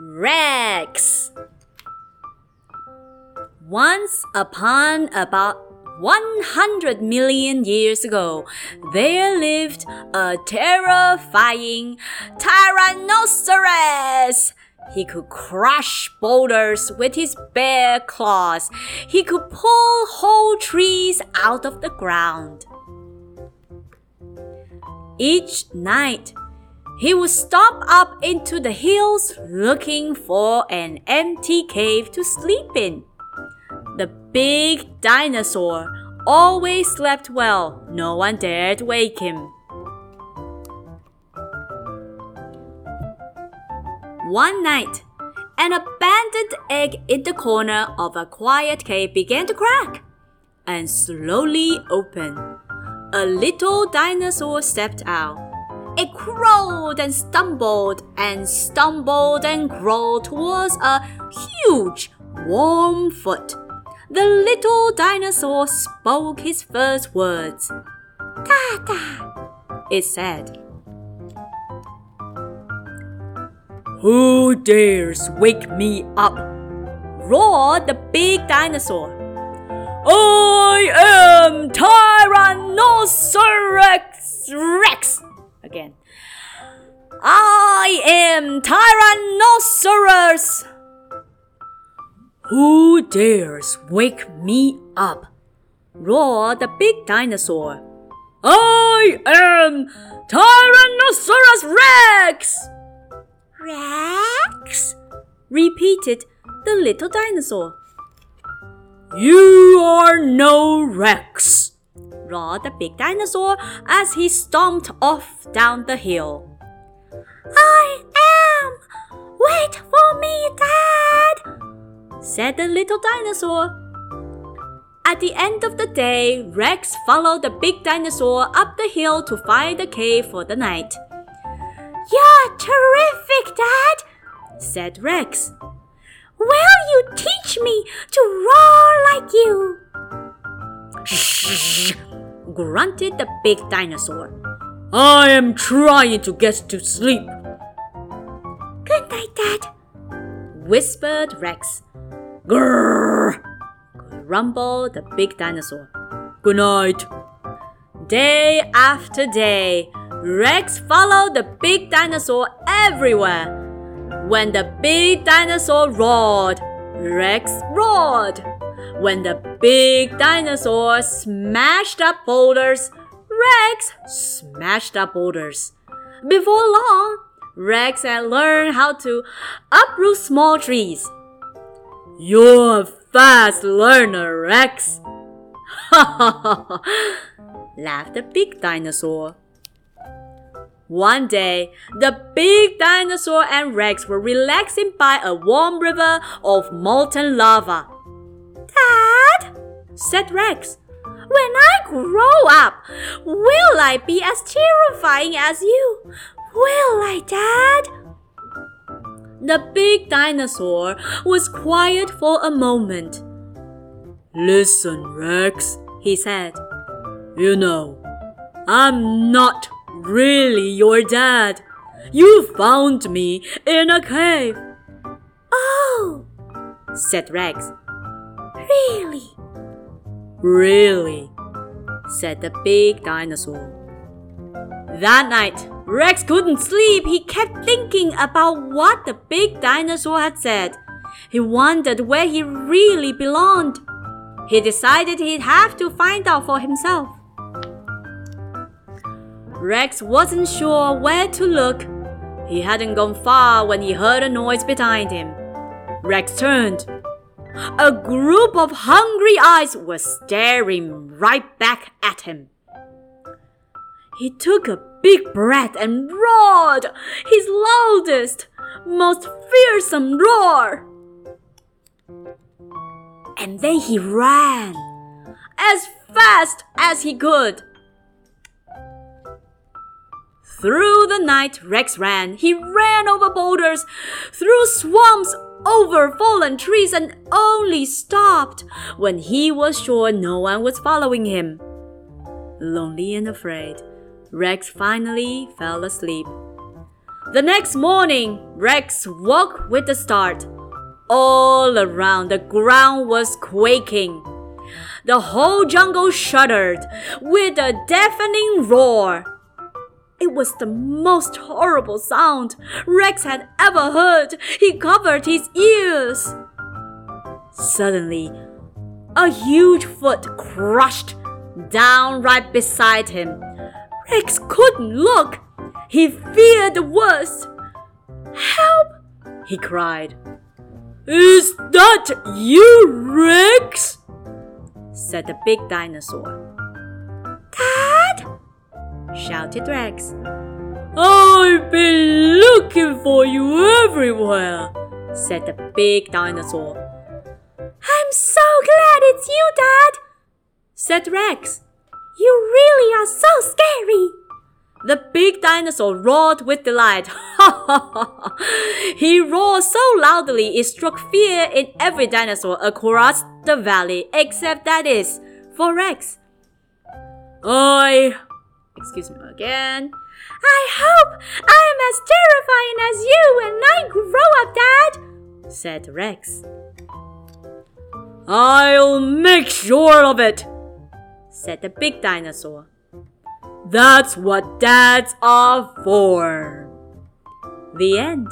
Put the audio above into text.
Rex. Once upon about 100 million years ago, there lived a terrifying Tyrannosaurus. He could crush boulders with his bare claws. He could pull whole trees out of the ground. Each night, he would stomp up into the hills looking for an empty cave to sleep in. The big dinosaur always slept well. No one dared wake him. One night, an abandoned egg in the corner of a quiet cave began to crack and slowly open. A little dinosaur stepped out. It crawled and stumbled and stumbled and crawled towards a huge, warm foot the little dinosaur spoke his first words. Tata, it said. Who dares wake me up? roared the big dinosaur. I am Tyrannosaurus Rex. Again. I am Tyrannosaurus who dares wake me up? roared the big dinosaur. I am Tyrannosaurus Rex! Rex? repeated the little dinosaur. You are no Rex, roared the big dinosaur as he stomped off down the hill. I am! Wait for me, Dad! said the little dinosaur. At the end of the day, Rex followed the big dinosaur up the hill to find the cave for the night. You're terrific, Dad, said Rex. Will you teach me to roar like you? Grunted the big dinosaur. I am trying to get to sleep. Good night, Dad, whispered Rex. Grrr! rumbled the big dinosaur. Good night. Day after day, Rex followed the big dinosaur everywhere. When the big dinosaur roared, Rex roared. When the big dinosaur smashed up boulders, Rex smashed up boulders. Before long, Rex had learned how to uproot small trees. You're a fast learner, Rex. Ha ha ha! laughed the big dinosaur. One day, the big dinosaur and Rex were relaxing by a warm river of molten lava. Said Rex, when I grow up, will I be as terrifying as you? Will I, Dad? The big dinosaur was quiet for a moment. Listen, Rex, he said. You know, I'm not really your dad. You found me in a cave. Oh, said Rex. Really? Really, said the big dinosaur. That night, Rex couldn't sleep. He kept thinking about what the big dinosaur had said. He wondered where he really belonged. He decided he'd have to find out for himself. Rex wasn't sure where to look. He hadn't gone far when he heard a noise behind him. Rex turned. A group of hungry eyes were staring right back at him. He took a big breath and roared his loudest, most fearsome roar. And then he ran as fast as he could. Through the night, Rex ran. He ran over boulders, through swamps, over fallen trees, and only stopped when he was sure no one was following him. Lonely and afraid, Rex finally fell asleep. The next morning, Rex woke with a start. All around, the ground was quaking. The whole jungle shuddered with a deafening roar. It was the most horrible sound Rex had ever heard. He covered his ears. Suddenly, a huge foot crushed down right beside him. Rex couldn't look. He feared the worst. Help! he cried. Is that you, Rex? said the big dinosaur. Dad? Shouted Rex. I've been looking for you everywhere, said the big dinosaur. I'm so glad it's you, Dad, said Rex. You really are so scary. The big dinosaur roared with delight. he roared so loudly it struck fear in every dinosaur across the valley, except that is for Rex. I. Excuse me again. I hope I am as terrifying as you when I grow up, Dad, said Rex. I'll make sure of it, said the big dinosaur. That's what dads are for. The end.